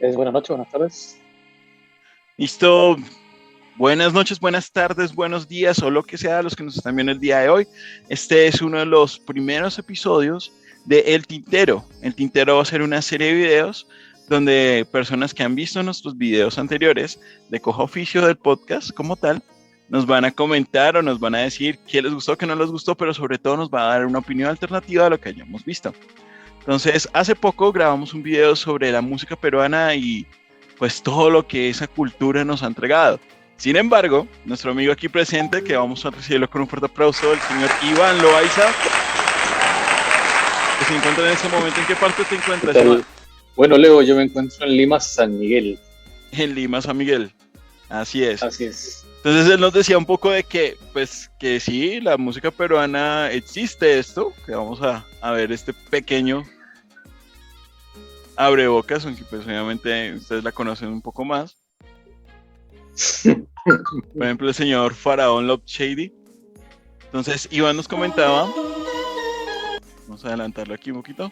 Es buenas noches, buenas tardes. Listo. Buenas noches, buenas tardes, buenos días o lo que sea los que nos están viendo el día de hoy. Este es uno de los primeros episodios de El Tintero. El Tintero va a ser una serie de videos donde personas que han visto nuestros videos anteriores de Coja Oficio del podcast como tal, nos van a comentar o nos van a decir qué les gustó, qué no les gustó, pero sobre todo nos va a dar una opinión alternativa a lo que hayamos visto. Entonces, hace poco grabamos un video sobre la música peruana y pues todo lo que esa cultura nos ha entregado. Sin embargo, nuestro amigo aquí presente, que vamos a recibirlo con un fuerte aplauso, el señor Iván Loaiza, que se encuentra en ese momento. ¿En qué parte te encuentras, Iván? Bueno, Leo, yo me encuentro en Lima, San Miguel. En Lima, San Miguel. Así es. Así es. Entonces él nos decía un poco de que, pues, que sí, la música peruana existe esto, que vamos a, a ver este pequeño abre bocas, aunque pues obviamente ustedes la conocen un poco más. Por ejemplo, el señor Faraón Love Shady. Entonces, Iván nos comentaba. Vamos a adelantarlo aquí un poquito.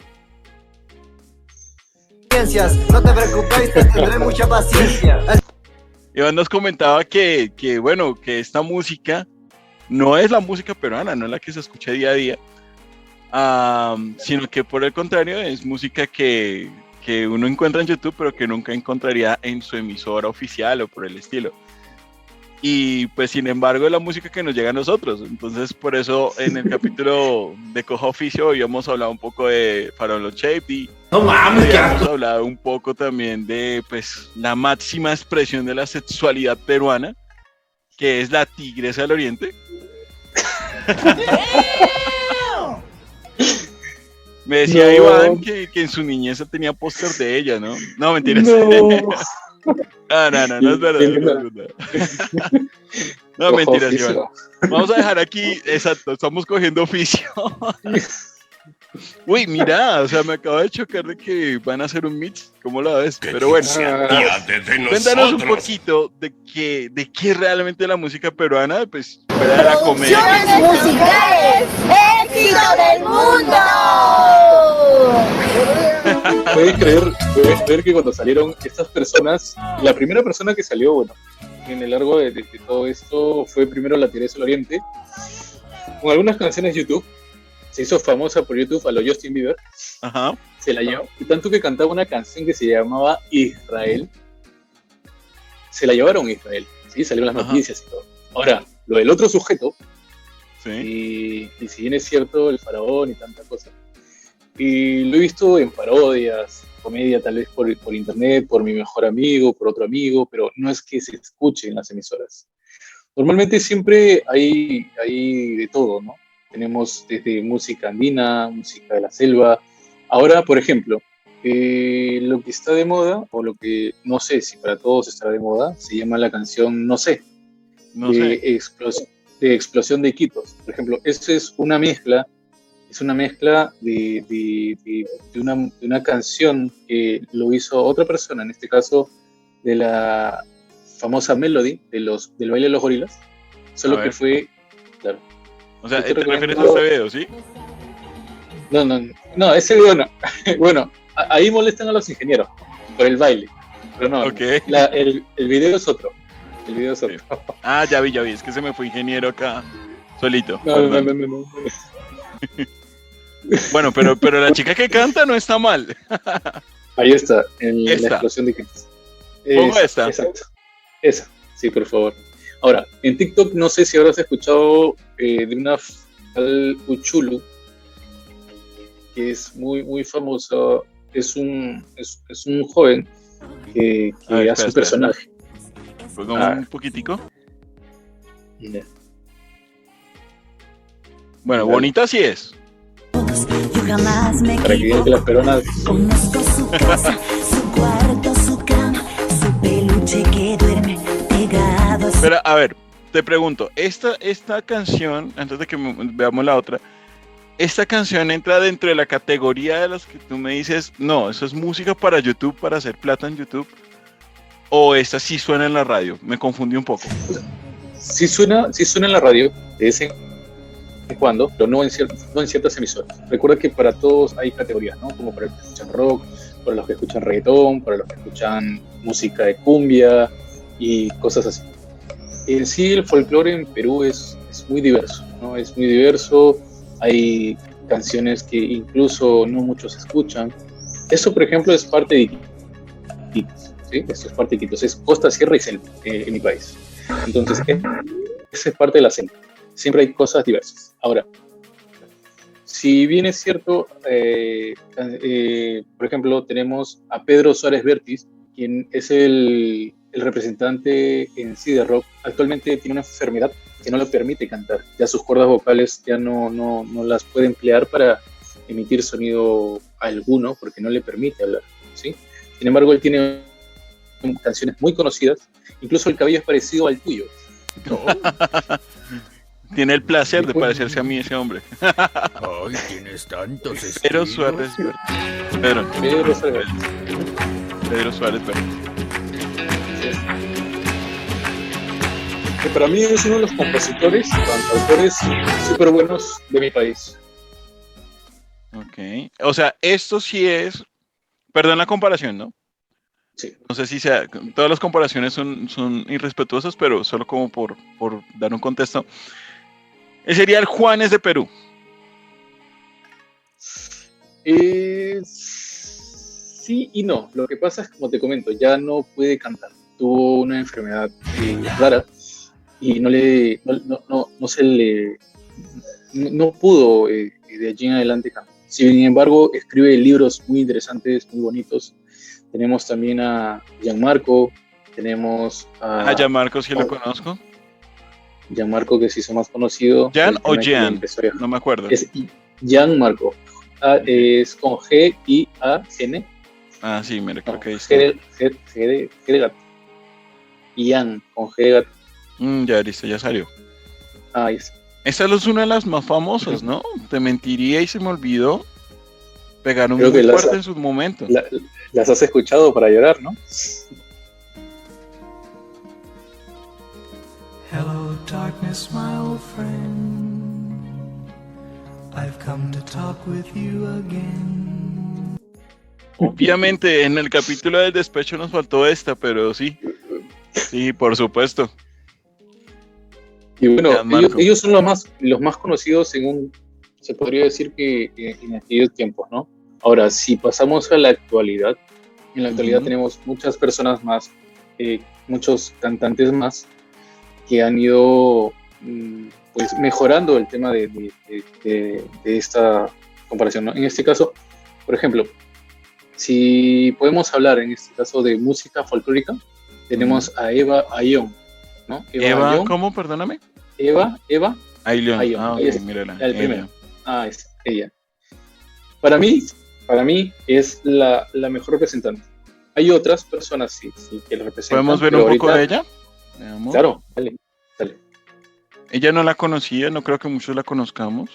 No te preocupes, tendré mucha paciencia. Iván nos comentaba que, que, bueno, que esta música no es la música peruana, no es la que se escucha día a día, sino que por el contrario es música que que uno encuentra en YouTube, pero que nunca encontraría en su emisora oficial o por el estilo. Y pues sin embargo es la música que nos llega a nosotros. Entonces por eso en el capítulo de Coja Oficio habíamos hablado un poco de Farolo Shape y no mames, habíamos hablado un poco también de pues la máxima expresión de la sexualidad peruana, que es la tigresa del oriente. Me decía Iván que, que, en su niñez tenía póster de ella, ¿no? No, mentiras. No. ah, no, no, no es verdad. No, es verdad. no mentiras, Iván. Vamos a dejar aquí, exacto, estamos cogiendo oficio. Uy, mira, o sea, me acabo de chocar de que van a hacer un mix, ¿cómo lo ves? Pero bueno, cuéntanos un poquito de qué, de qué es realmente la música peruana, pues, fuera la comedia. musicales, éxito del mundo. Puedes creer, puedes creer que cuando salieron estas personas, la primera persona que salió, bueno, en el largo de, de, todo esto fue primero la Teresa del Oriente, con algunas canciones de YouTube, se hizo famosa por YouTube a lo Justin Bieber, Ajá. se la llevó, y tanto que cantaba una canción que se llamaba Israel, se la llevaron a Israel, ¿sí? salieron las noticias y todo. Ahora, lo del otro sujeto, ¿Sí? y, y si bien es cierto, el faraón y tanta cosa, y lo he visto en parodias, comedia tal vez por, por, internet, por mi mejor amigo, por otro amigo, pero no es que se escuche en las emisoras. Normalmente siempre hay, hay de todo, ¿no? Tenemos desde música andina, música de la selva. Ahora, por ejemplo, eh, lo que está de moda, o lo que no sé si para todos estará de moda, se llama la canción No sé, No sé. explos de explosión de Iquitos. Por ejemplo, esto es una mezcla es una mezcla de, de, de, de, una, canción que lo hizo otra persona, en este caso de la famosa Melody de los, del baile de los gorilas, solo que fue, claro. O sea, ¿te, ¿te refieres a este video, sí? No, no, no, ese video no. bueno, ahí molestan a los ingenieros por el baile, pero no, okay. la, el, el, video es otro. El video. Sí. Ah, ya vi, ya vi, es que se me fue ingeniero acá solito. No, no, no, no, no. Bueno, pero, pero la chica que canta no está mal. Ahí está, en esta. la explosión de Iquitos. Pongo esta. Exacto. Esa, sí, por favor. Ahora, en TikTok no sé si habrás escuchado eh, de una tal Uchulu, que es muy, muy famosa. Es un, es, es un joven que, hace espera, un personaje. Pongo ah. un poquitico. Yeah. Bueno, bonita sí es. Yo jamás me Para que vean que las peruanas. Conozco su casa, su cuarto, su cama, su peluche que duerme pegado. Pero a ver, te pregunto, esta, esta canción, antes de que veamos la otra, esta canción entra dentro de la categoría de las que tú me dices, no, eso es música para YouTube, para hacer plata en YouTube, o esta sí suena en la radio. Me confundí un poco. Sí suena, sí suena en la radio, de ese cuando, pero no en, ciertas, no en ciertas emisoras. Recuerda que para todos hay categorías, ¿no? Como para los que escuchan rock, para los que escuchan reggaetón, para los que escuchan música de cumbia y cosas así. En sí, el folclore en Perú es, es muy diverso, ¿no? Es muy diverso, hay canciones que incluso no muchos escuchan. Eso, por ejemplo, es parte de ¿sí? Esto es parte de Iquitos, es costa, sierra y selva eh, en mi país. Entonces, es- esa es parte de la selva. Siempre hay cosas diversas. Ahora, si bien es cierto, eh, eh, por ejemplo, tenemos a Pedro Suárez Vértiz, quien es el, el representante en sí de rock. Actualmente tiene una enfermedad que no le permite cantar. Ya sus cuerdas vocales ya no, no, no las puede emplear para emitir sonido alguno porque no le permite hablar. ¿sí? Sin embargo, él tiene canciones muy conocidas. Incluso el cabello es parecido al tuyo. Tiene el placer de parecerse a mí ese hombre. Ay, tienes tantos Pedro estilos. Suárez Vértiz. Pedro, Pedro Suárez. Pedro Suárez Vértiz. que para mí es uno de los compositores, cantautores súper buenos de mi país. Ok. O sea, esto sí es. Perdón la comparación, ¿no? Sí. No sé si sea. Todas las comparaciones son, son irrespetuosas, pero solo como por, por dar un contexto. Ese sería el Juanes de Perú. Eh, sí y no. Lo que pasa es, como te comento, ya no puede cantar. Tuvo una enfermedad eh, rara y no le, no, no- no- no se le, no, no pudo eh, de allí en adelante cantar. Sin embargo, escribe libros muy interesantes, muy bonitos. Tenemos también a Gianmarco, tenemos a Ah, ya Marcos, sí lo conozco. Gianmarco, que se hizo más conocido. ¿Jan o a viajar. No me acuerdo. Es Gianmarco. Ah, es con G I A N. Ah, sí, mira, creo No, que ahí G G, G G de gato. Ian, con G de gato. Mm, ya, listo, ya salió. Ah, ahí está. Esta es una de las más famosas, ¿no? Te mentiría y se me olvidó. Pegaron Creo muy en sus momentos. La- las has escuchado para llorar, ¿no? Hello, darkness, my old friend. I've come to talk with you again. Obviamente, en el capítulo del despecho nos faltó esta, pero sí. Sí, por supuesto. Y bueno, ellos, ellos son los más, los más conocidos según se podría decir que eh, en aquellos tiempos, ¿no? Ahora, si pasamos a la actualidad, en la actualidad tenemos muchas personas más, eh, muchos cantantes más que han ido mm, pues mejorando el tema de, de- de- de- de esta comparación, ¿no? En este caso, por ejemplo, si podemos hablar en este caso de música folclórica, tenemos a Eva Ayón, ¿no? Eva, Ayón. ¿cómo? Perdóname. Eva, Eva. Aylion, Ah, ok, ahí está, mírala. el primero. Ah, es ella. Para mí, para mí es la, la mejor representante. Hay otras personas sí, sí que la representan. ¿Podemos ver un poco de ella? Claro, dale, dale. Ella no la conocía, no creo que muchos la conozcamos.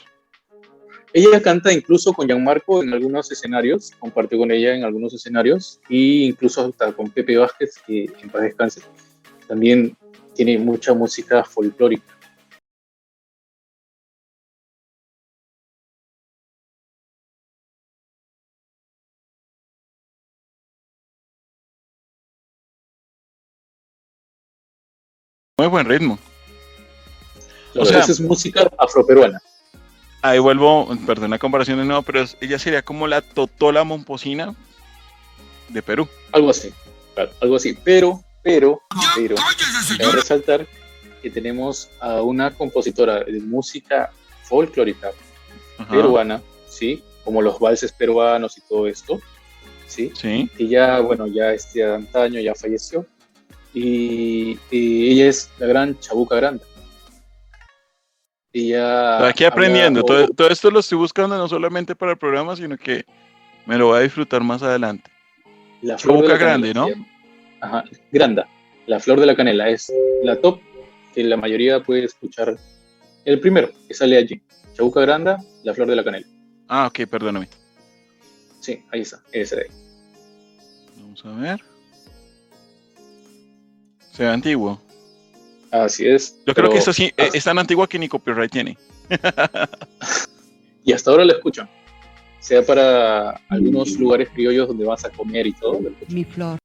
Ella canta incluso con Gianmarco en algunos escenarios, compartió con ella en algunos escenarios, e incluso hasta con Pepe Vázquez, que en paz descanse, también tiene mucha música folclórica. Muy buen ritmo. O O sea, sea- es música afroperuana. Ahí vuelvo, perdón la comparación de nuevo, pero ella sería como la Totola Momposina de Perú. Algo así, claro, algo así. Pero, pero, pero, cabe resaltar que tenemos a una compositora de música folclórica Ajá. peruana, ¿sí? Como los valses peruanos y todo esto, ¿sí? Sí. Que ya, bueno, ya este antaño ya falleció. Y, y ella es la gran Chabuca Granda. Ella Estoy aquí aprendiendo. o- Todo, todo esto lo estoy buscando no solamente para el programa, sino que me lo voy a disfrutar más adelante. La flor de Chabuca la grande, ¿no? Ajá, granda. La flor de la canela es la top que la mayoría puede escuchar. El primero que sale allí. Chabuca granda, la flor de la canela. Ah, ok, perdóname. Sí, ahí está, ese de ahí. Vamos a ver. Se ve antiguo. Así es. Yo creo que esta sí, ah, eh, es tan antigua que ni copyright tiene. y hasta ahora lo escuchan. Sea para algunos lugares criollos donde vas a comer y todo. Mi flor.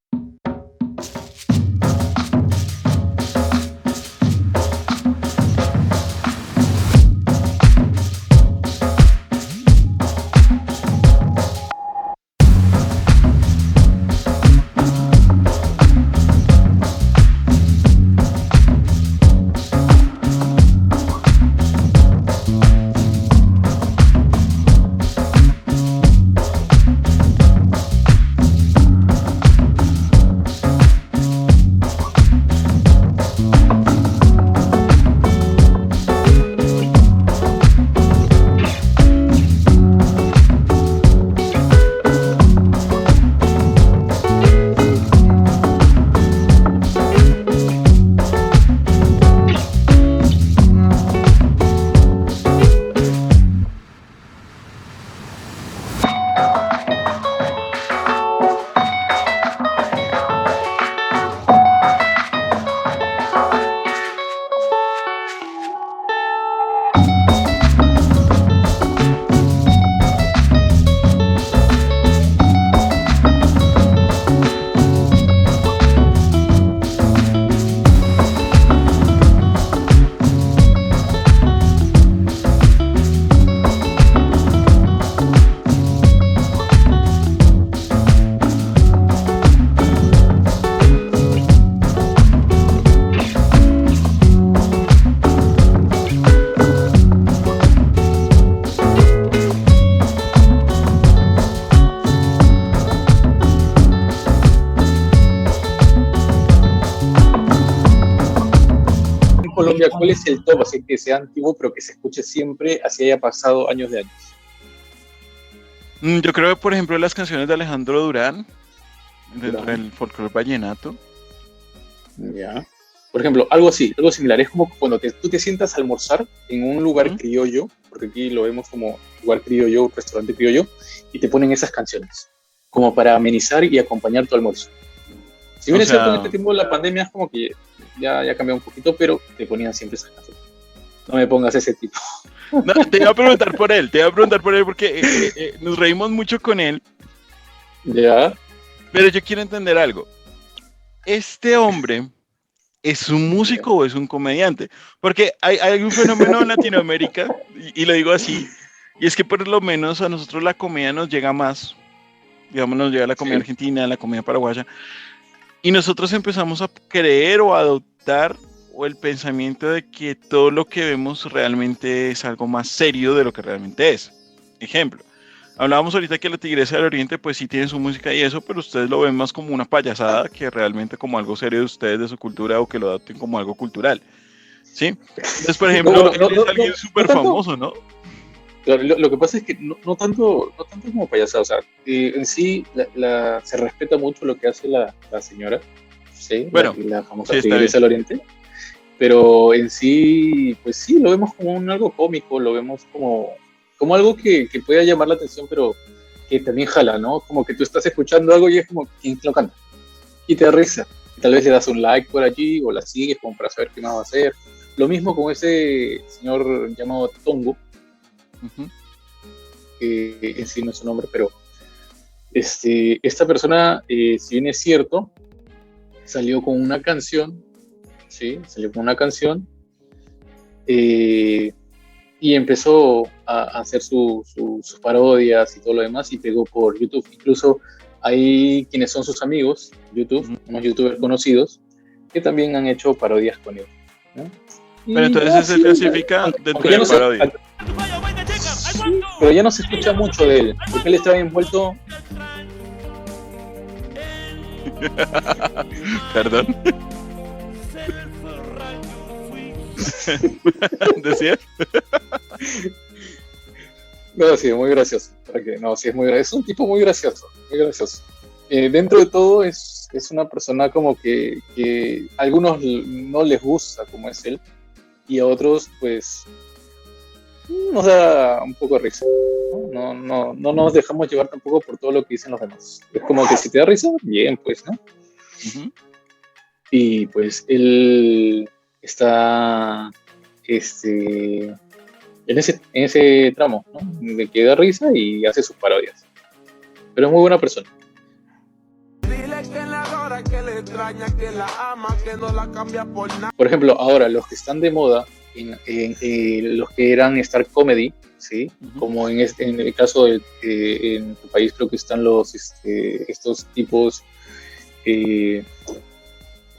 ¿Cuál es el top? Así que sea antiguo, pero que se escuche siempre, así haya pasado años de años. Mm, Yo creo que, por ejemplo, las canciones de Alejandro Durán, dentro Durán. del folclore vallenato. Ya. Por ejemplo, algo así, algo similar. Es como cuando te- tú te sientas a almorzar en un lugar criollo, porque aquí lo vemos como lugar criollo, restaurante criollo, y te ponen esas canciones, como para amenizar y acompañar tu almuerzo. Si bien O es cierto, en sea- este tiempo de la pandemia es como que ya, ya cambió un poquito, pero te ponían siempre esas canciones. No me pongas ese tipo. No, te iba a preguntar por él, te iba a preguntar por él porque eh, eh, eh, nos reímos mucho con él, Ya. pero yo quiero entender algo. ¿Este hombre es un músico o es un comediante? Porque hay, hay un fenómeno en Latinoamérica, y, y lo digo así, y es que por lo menos a nosotros la comedia nos llega más, digamos, nos llega la comedia Sí. argentina, la comedia paraguaya, y nosotros empezamos a creer o a adoptar o el pensamiento de que todo lo que vemos realmente es algo más serio de lo que realmente es. Ejemplo, hablábamos ahorita que la Tigresa del Oriente pues sí tiene su música y eso, pero ustedes lo ven más como una payasada que realmente como algo serio de ustedes, de su cultura o que lo adopten como algo cultural. ¿Sí? Entonces, por ejemplo, No, no, él no, es alguien súper famoso, ¿no? Claro, lo, lo que pasa es que no, no tanto, no tanto como payasada, o sea, eh, en sí la, la- se respeta mucho lo que hace la, la señora, ¿sí? Bueno, la, la famosa sí, Tigresa del Oriente, pero en sí, pues sí, lo vemos como un algo cómico, lo vemos como, como algo que, que pueda llamar la atención, pero que también jala, ¿no? Como que tú estás escuchando algo y es como, ¿quién lo canta? Y te risa. Y tal vez le das un like por allí o la sigues como para saber qué más va a hacer. Lo mismo con ese señor llamado Tongo, Que en sí no es su nombre, pero este, esta persona, eh, si bien es cierto, salió con una canción, ¿sí? Salió con una canción eh, y empezó a, a hacer su- su- sus parodias y todo lo demás y pegó por YouTube. Incluso hay quienes son sus amigos, YouTube, unos youtubers conocidos, que también han hecho parodias con él. Pero entonces se clasifica dentro de parodia. Pero ya no se escucha mucho de él, porque él estaba envuelto Perdón. ¿Decías? No, sí, muy gracioso. para que- no, sí, es muy gra- Es un tipo muy gracioso, muy gracioso. Eh, dentro de todo es, es una persona como que, que a algunos no les gusta como es él y a otros pues nos da un poco de risa. ¿no? No, no, no nos dejamos llevar tampoco por todo lo que dicen los demás. Es como que si te da risa, bien, pues, ¿no? Ujú. Y pues él está, este, en ese, en ese tramo, ¿no? De que da risa y hace sus parodias. Pero es muy buena persona. Dile que la adora, que le extraña, que la ama, que no la cambia por nada. Por ejemplo, ahora los que están de moda, en, en- los que eran Star Comedy, ¿sí? Como en, este- en el caso de eh, en tu país creo que están los este, estos tipos, eh,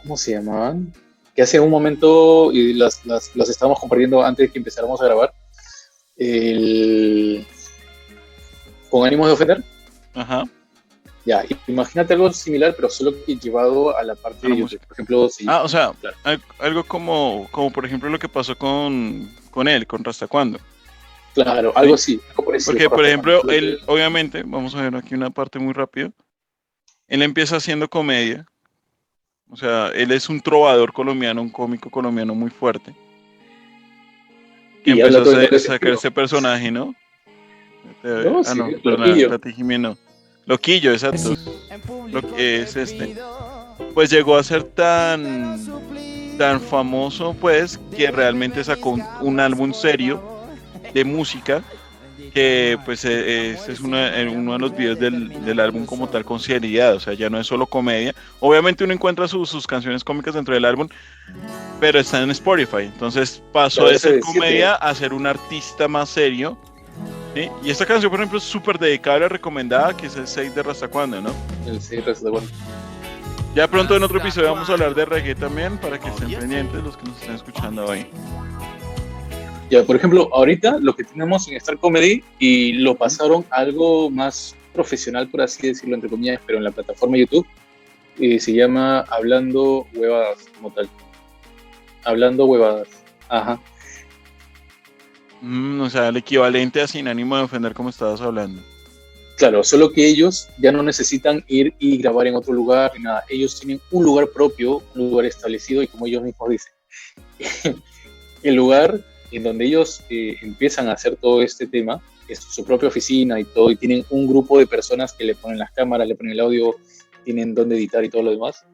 ¿cómo se llamaban? Que hace un momento y las, las, las estábamos compartiendo antes de que empezáramos a grabar. El- con ánimos de ofender. Ajá. Ya, imagínate algo similar, pero solo que llevado a la parte de música. YouTube. Por ejemplo, si Ah, o sea, Claro. algo como, como por ejemplo lo que pasó con, con él, con Rasta Cuando. Claro, algo así. algo parecido, Porque, por ejemplo, que- él, obviamente, vamos a ver aquí una parte muy rápido. Él empieza haciendo comedia. O sea, él es un trovador colombiano, un cómico colombiano muy fuerte. Que Y empezó a hacer- sacar ese personaje, ¿no? No, ah, sí, no, la Tijimeno. Loquillo, exacto. Lo que es este. Pues llegó a ser tan tan famoso pues que realmente sacó un, un álbum serio de música que pues eh, este es una- eh, uno de los videos del, del álbum como tal con seriedad, o sea, ya no es solo comedia. Obviamente uno encuentra sus- sus canciones cómicas dentro del álbum, pero está en Spotify. Entonces pasó de ser comedia a ser un artista más serio. ¿Sí? Y esta canción, por ejemplo, es súper dedicable, recomendada, que es el 6 de Rasta Cuando, ¿no? El sí, Rasta Cuando. Ya pronto en otro episodio vamos a hablar de reggae también, para que estén pendientes los que nos estén escuchando hoy. Ya, por ejemplo, ahorita lo que tenemos en Star Comedy y lo pasaron algo más profesional, por así decirlo, entre comillas, pero en la plataforma YouTube, eh, se llama Hablando Huevadas, como tal. Hablando Huevadas. Ajá. Mm, o sea, el equivalente a sin ánimo de ofender como estabas hablando. Claro, solo que ellos ya no necesitan ir y grabar en otro lugar ni nada. Ellos tienen un lugar propio, un lugar establecido y como ellos mismos dicen, el lugar en donde ellos eh, empiezan a hacer todo este tema es su propia oficina y todo, y tienen un grupo de personas que le ponen las cámaras, le ponen el audio, tienen dónde editar y todo lo demás.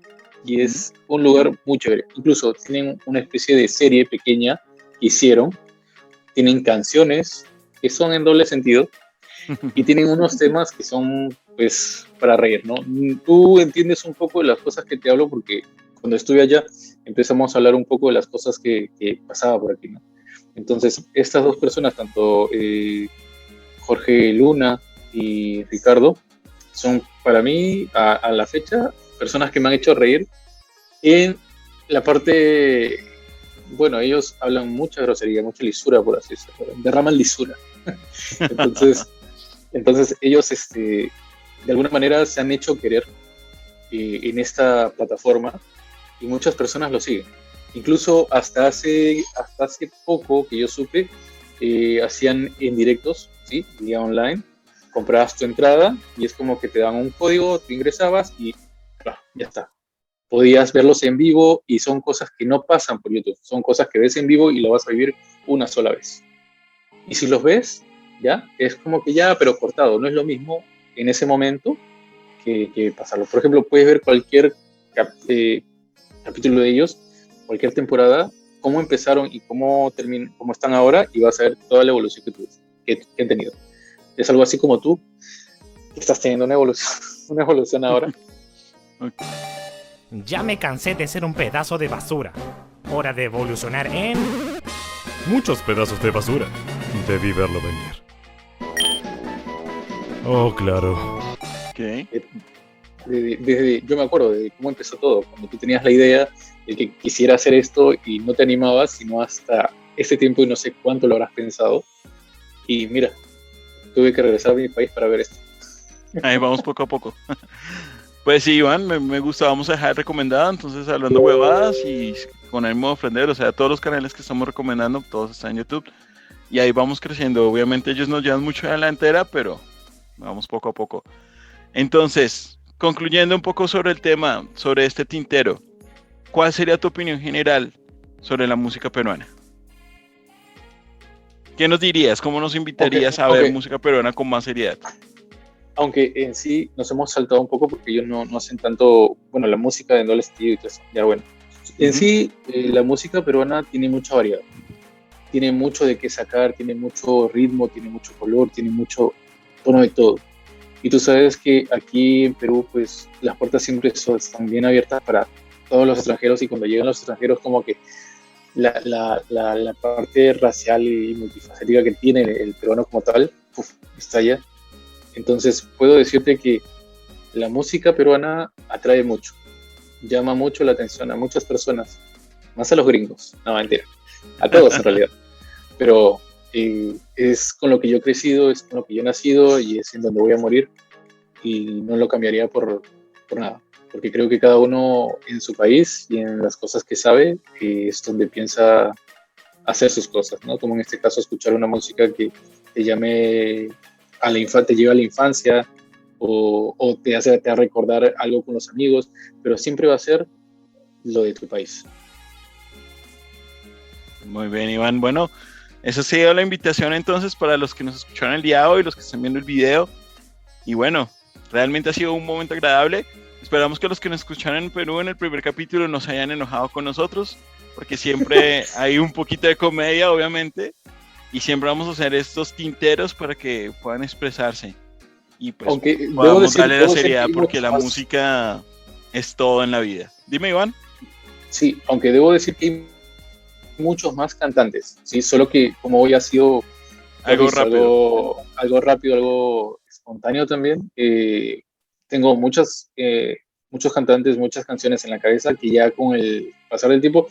Y es un lugar muy chévere. Incluso tienen una especie de serie pequeña que hicieron, tienen canciones que son en doble sentido y tienen unos temas que son pues para reír, ¿no? Tú entiendes un poco de las cosas que te hablo porque cuando estuve allá empezamos a hablar un poco de las cosas que, que pasaba por aquí, ¿no? Entonces, estas dos personas, tanto eh, Jorge Luna y Ricardo, son para mí, a, a la fecha, personas que me han hecho reír en la parte, bueno, ellos hablan mucha grosería, mucha lisura, por así decirlo, derraman lisura. Entonces, entonces ellos, este, de alguna manera, se han hecho querer eh, en esta plataforma y muchas personas lo siguen. Incluso hasta hace, hasta hace poco que yo supe, eh, hacían en directos, ¿sí? Vía online, comprabas tu entrada y es como que te dan un código, te ingresabas y ya está. Podías verlos en vivo y son cosas que no pasan por YouTube, son cosas que ves en vivo y lo vas a vivir una sola vez. Y si los ves, ya, es como que ya, pero cortado, no es lo mismo en ese momento que, que pasarlo. Por ejemplo, puedes ver cualquier cap- eh, capítulo de ellos, cualquier temporada, cómo empezaron y cómo, termin cómo están ahora y vas a ver toda la evolución que, tuviste, que, que han tenido. Es algo así como tú, estás teniendo una evolución, una evolución ahora. Ya me cansé de ser un pedazo de basura. Hora de evolucionar en... Muchos pedazos de basura. Debí verlo venir. Oh, claro. Ok. Desde, desde- yo me acuerdo de cómo empezó todo, cuando tú tenías la idea de que quisiera hacer esto y no te animabas, sino hasta este tiempo y no sé cuánto lo habrás pensado. Y mira, tuve que regresar a mi país para ver esto. Ahí vamos poco a poco. Pues sí, Iván, me, me gusta, vamos a dejar recomendado, entonces hablando huevadas y con ánimo de ofender, o sea, todos los canales que estamos recomendando, todos están en YouTube. Y ahí vamos creciendo. Obviamente ellos nos llevan mucho a la delantera, pero vamos poco a poco. Entonces, concluyendo un poco sobre el tema, sobre este tintero, ¿cuál sería tu opinión general sobre la música peruana? ¿Qué nos dirías? ¿Cómo nos invitarías a ver música peruana con más seriedad? Aunque en sí nos hemos saltado un poco porque ellos no, no hacen tanto, bueno, la música de doble estilo y todo eso. Ya bueno. En Ujú. sí, eh, la música peruana tiene mucha variedad. tiene mucho de qué sacar, tiene mucho ritmo, tiene mucho color, tiene mucho tono de todo. Y tú sabes que aquí en Perú, pues las puertas siempre son, están bien abiertas para todos los extranjeros y cuando llegan los extranjeros como que la, la, la, la parte racial y multifacética que tiene el peruano como tal, uf, está allá. Entonces puedo decirte que la música peruana atrae mucho, llama mucho la atención a muchas personas, más a los gringos, no mentira, a todos en realidad. Pero eh, es con lo que yo he crecido, es con lo que yo he nacido y es en donde voy a morir y no lo cambiaría por, por nada, porque creo que cada uno en su país y en las cosas que sabe eh, es donde piensa hacer sus cosas, ¿no? Como en este caso escuchar una música que te llame a la infancia, te lleva a la infancia o, o te hace te recordar algo con los amigos, pero siempre va a ser lo de tu país. Muy bien, Iván. Bueno, esa ha sido la invitación entonces para los que nos escucharon el día de hoy, los que están viendo el video. Y bueno, realmente ha sido un momento agradable. Esperamos que los que nos escucharon en Perú en el primer capítulo no se hayan enojado con nosotros, porque siempre hay un poquito de comedia, obviamente, y siempre vamos a hacer estos tinteros para que puedan expresarse. Y pues Aunque debo podamos decir- darle la seriedad que porque la más- música es todo en la vida. Dime, Iván. Sí, aunque debo decir que hay muchos más cantantes, sí, solo que como hoy ha sido Algo rápido. algo, algo rápido, algo espontáneo también. eh, tengo muchas, eh, muchos cantantes, muchas canciones en la cabeza que ya con el pasar del tiempo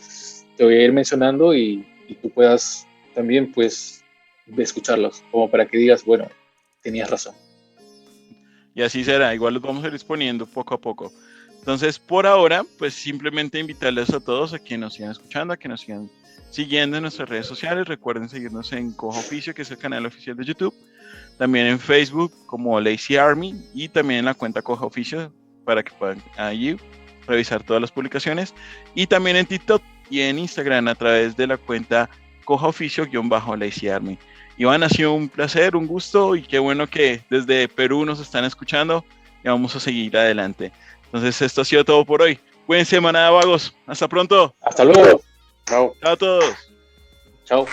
te voy a ir mencionando y, y tú puedas también pues de escucharlos, como para que digas, bueno, tenías razón. Y así será, igual los vamos a ir exponiendo poco a poco. Entonces, por ahora, pues simplemente invitarles a todos a que nos sigan escuchando, a que nos sigan siguiendo en nuestras redes sociales. Recuerden seguirnos en Cojo Oficio, que es el canal oficial de YouTube. También en Facebook como Lazy Army y también en la cuenta Coja Oficio para que puedan allí revisar todas las publicaciones. Y también en TikTok y en Instagram a través de la cuenta Coja Oficio-Lazy Army. Iván, ha sido un placer, un gusto y qué bueno que desde Perú nos están escuchando y vamos a seguir adelante. Entonces, esto ha sido todo por hoy. Cuídense, manada de vagos. Hasta pronto. Hasta luego. Chao. Chao a todos. Chao.